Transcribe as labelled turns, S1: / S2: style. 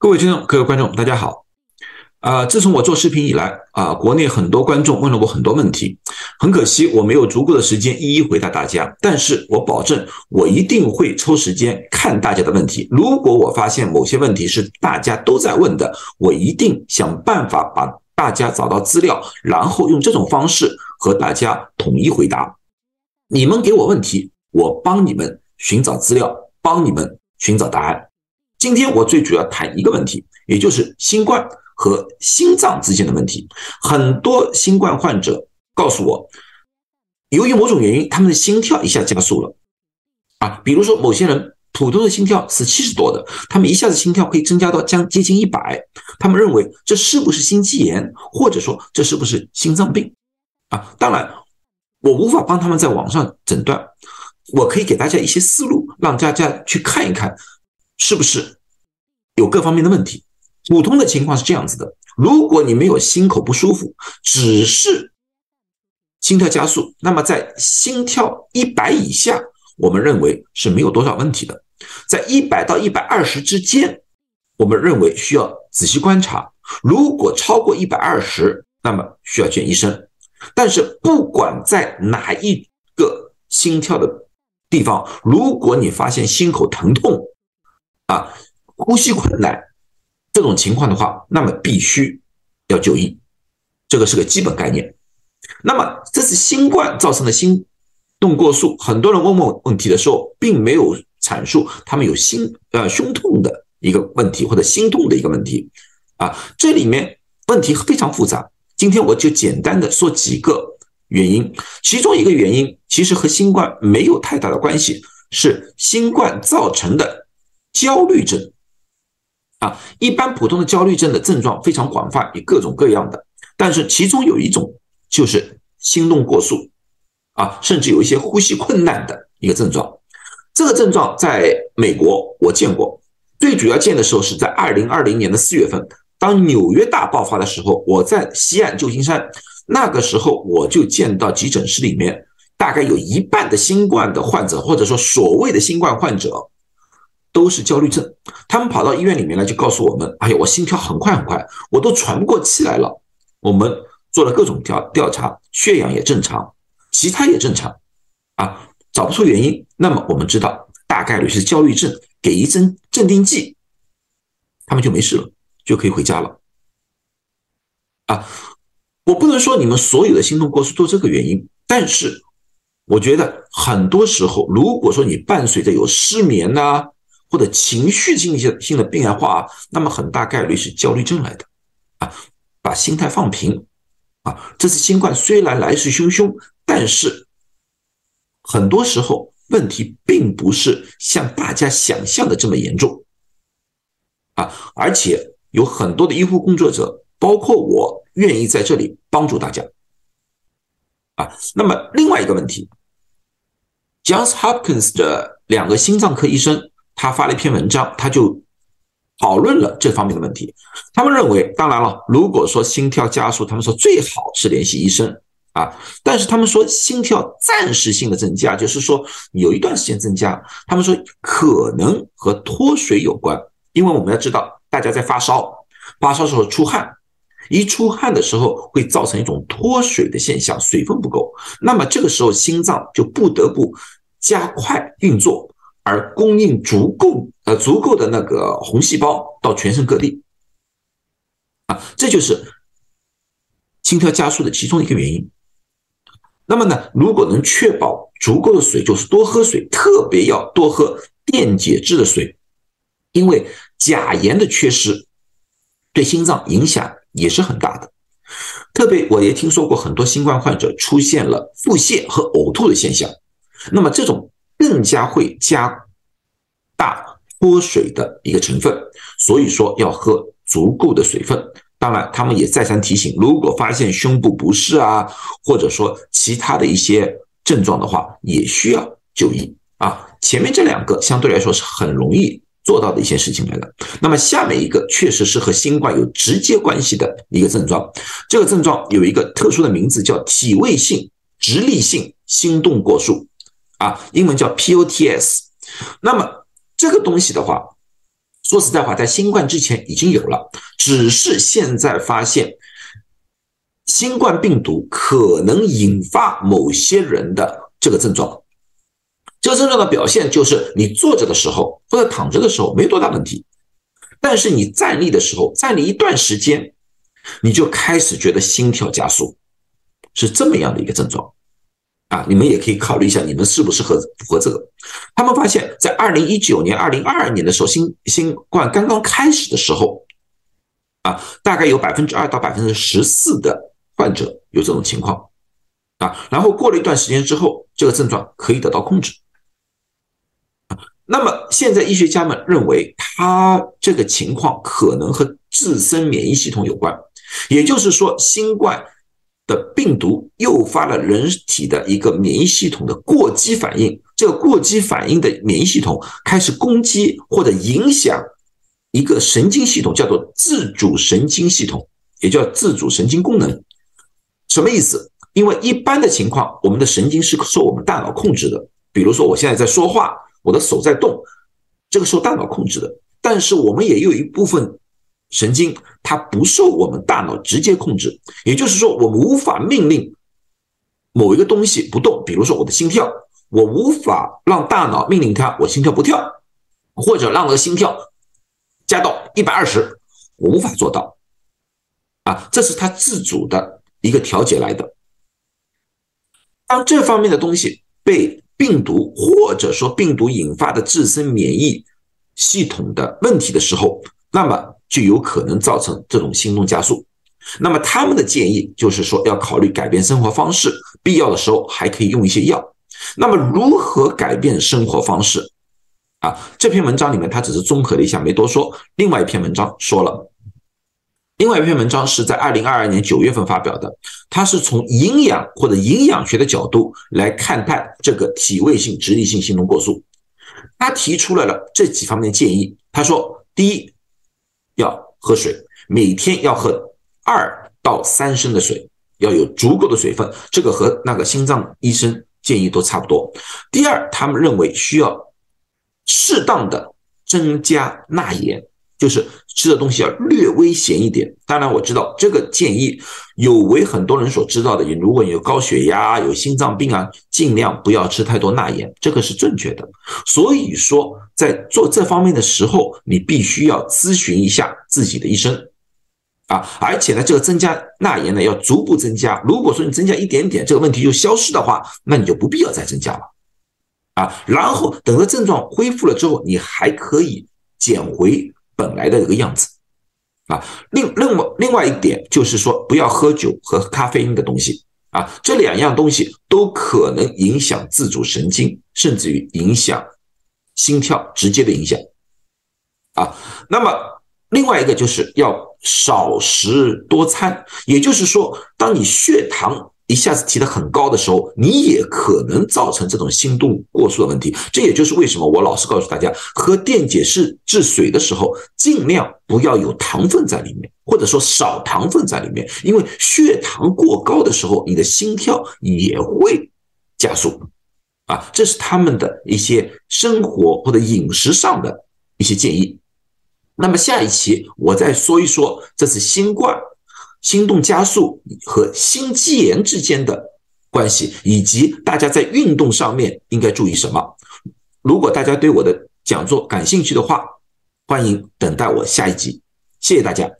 S1: 各位听众、各位观众，大家好。啊，自从我做视频以来，啊，国内很多观众问了我很多问题，很可惜我没有足够的时间一一回答大家。但是我保证，我一定会抽时间看大家的问题。如果我发现某些问题是大家都在问的，我一定想办法把大家找到资料，然后用这种方式和大家统一回答。你们给我问题，我帮你们寻找资料，帮你们寻找答案。今天我最主要谈一个问题，也就是新冠和心脏之间的问题。很多新冠患者告诉我，由于某种原因，他们的心跳一下加速了。啊，比如说某些人普通的心跳是七十多的，他们一下子心跳可以增加到将接近一百，他们认为这是不是心肌炎，或者说这是不是心脏病？啊，当然我无法帮他们在网上诊断，我可以给大家一些思路，让大家去看一看。是不是有各方面的问题？普通的情况是这样子的：如果你没有心口不舒服，只是心跳加速，那么在心跳一百以下，我们认为是没有多少问题的；在一百到一百二十之间，我们认为需要仔细观察。如果超过一百二十，那么需要见医生。但是不管在哪一个心跳的地方，如果你发现心口疼痛，啊，呼吸困难这种情况的话，那么必须要就医，这个是个基本概念。那么这是新冠造成的心动过速，很多人问问问题的时候，并没有阐述他们有心呃胸痛的一个问题或者心痛的一个问题啊，这里面问题非常复杂。今天我就简单的说几个原因，其中一个原因其实和新冠没有太大的关系，是新冠造成的。焦虑症啊，一般普通的焦虑症的症状非常广泛，也各种各样的。但是其中有一种就是心动过速啊，甚至有一些呼吸困难的一个症状。这个症状在美国我见过，最主要见的时候是在二零二零年的四月份，当纽约大爆发的时候，我在西岸旧金山，那个时候我就见到急诊室里面大概有一半的新冠的患者，或者说所谓的新冠患者。都是焦虑症，他们跑到医院里面来就告诉我们：“哎呀，我心跳很快很快，我都喘不过气来了。”我们做了各种调调查，血氧也正常，其他也正常，啊，找不出原因。那么我们知道大概率是焦虑症，给一针镇定剂，他们就没事了，就可以回家了。啊，我不能说你们所有的心动过速都这个原因，但是我觉得很多时候，如果说你伴随着有失眠呐。或者情绪性性性的变化，那么很大概率是焦虑症来的，啊，把心态放平，啊，这次新冠虽然来势汹汹，但是很多时候问题并不是像大家想象的这么严重，啊，而且有很多的医护工作者，包括我，愿意在这里帮助大家，啊，那么另外一个问题，Johns Hopkins 的两个心脏科医生。他发了一篇文章，他就讨论了这方面的问题。他们认为，当然了，如果说心跳加速，他们说最好是联系医生啊。但是他们说，心跳暂时性的增加，就是说有一段时间增加，他们说可能和脱水有关。因为我们要知道，大家在发烧，发烧时候出汗，一出汗的时候会造成一种脱水的现象，水分不够，那么这个时候心脏就不得不加快运作。而供应足够呃足够的那个红细胞到全身各地，啊，这就是心跳加速的其中一个原因。那么呢，如果能确保足够的水，就是多喝水，特别要多喝电解质的水，因为钾盐的缺失对心脏影响也是很大的。特别我也听说过很多新冠患者出现了腹泻和呕吐的现象，那么这种。更加会加大脱水的一个成分，所以说要喝足够的水分。当然，他们也再三提醒，如果发现胸部不适啊，或者说其他的一些症状的话，也需要就医啊。前面这两个相对来说是很容易做到的一些事情来的。那么下面一个确实是和新冠有直接关系的一个症状，这个症状有一个特殊的名字，叫体位性直立性心动过速。啊，英文叫 POTS。那么这个东西的话，说实在话，在新冠之前已经有了，只是现在发现新冠病毒可能引发某些人的这个症状。这个症状的表现就是你坐着的时候或者躺着的时候没多大问题，但是你站立的时候，站立一段时间，你就开始觉得心跳加速，是这么样的一个症状。啊，你们也可以考虑一下，你们是不是合符合这个？他们发现，在二零一九年、二零二二年的时候，新新冠刚刚开始的时候，啊，大概有百分之二到百分之十四的患者有这种情况，啊，然后过了一段时间之后，这个症状可以得到控制。那么现在医学家们认为，他这个情况可能和自身免疫系统有关，也就是说，新冠。的病毒诱发了人体的一个免疫系统的过激反应，这个过激反应的免疫系统开始攻击或者影响一个神经系统，叫做自主神经系统，也叫自主神经功能。什么意思？因为一般的情况，我们的神经是受我们大脑控制的，比如说我现在在说话，我的手在动，这个受大脑控制的。但是我们也有一部分。神经它不受我们大脑直接控制，也就是说，我们无法命令某一个东西不动。比如说我的心跳，我无法让大脑命令它我心跳不跳，或者让我的心跳加到一百二十，我无法做到。啊，这是它自主的一个调节来的。当这方面的东西被病毒或者说病毒引发的自身免疫系统的问题的时候，那么。就有可能造成这种心动加速。那么他们的建议就是说，要考虑改变生活方式，必要的时候还可以用一些药。那么如何改变生活方式？啊，这篇文章里面他只是综合了一下，没多说。另外一篇文章说了，另外一篇文章是在二零二二年九月份发表的，它是从营养或者营养学的角度来看待这个体位性直立性心动过速。他提出来了这几方面的建议。他说，第一。要喝水，每天要喝二到三升的水，要有足够的水分。这个和那个心脏医生建议都差不多。第二，他们认为需要适当的增加钠盐。就是吃的东西要略微咸一点。当然，我知道这个建议有违很多人所知道的，你如果你有高血压、有心脏病啊，尽量不要吃太多钠盐，这个是正确的。所以说，在做这方面的时候，你必须要咨询一下自己的医生啊。而且呢，这个增加钠盐呢，要逐步增加。如果说你增加一点点，这个问题就消失的话，那你就不必要再增加了啊。然后等到症状恢复了之后，你还可以减回。本来的这个样子，啊，另另外另外一点就是说，不要喝酒和咖啡因的东西啊，这两样东西都可能影响自主神经，甚至于影响心跳，直接的影响啊。那么另外一个就是要少食多餐，也就是说，当你血糖。一下子提得很高的时候，你也可能造成这种心动过速的问题。这也就是为什么我老是告诉大家，喝电解质制水的时候，尽量不要有糖分在里面，或者说少糖分在里面，因为血糖过高的时候，你的心跳也会加速。啊，这是他们的一些生活或者饮食上的一些建议。那么下一期我再说一说这次新冠。心动加速和心肌炎之间的关系，以及大家在运动上面应该注意什么？如果大家对我的讲座感兴趣的话，欢迎等待我下一集。谢谢大家。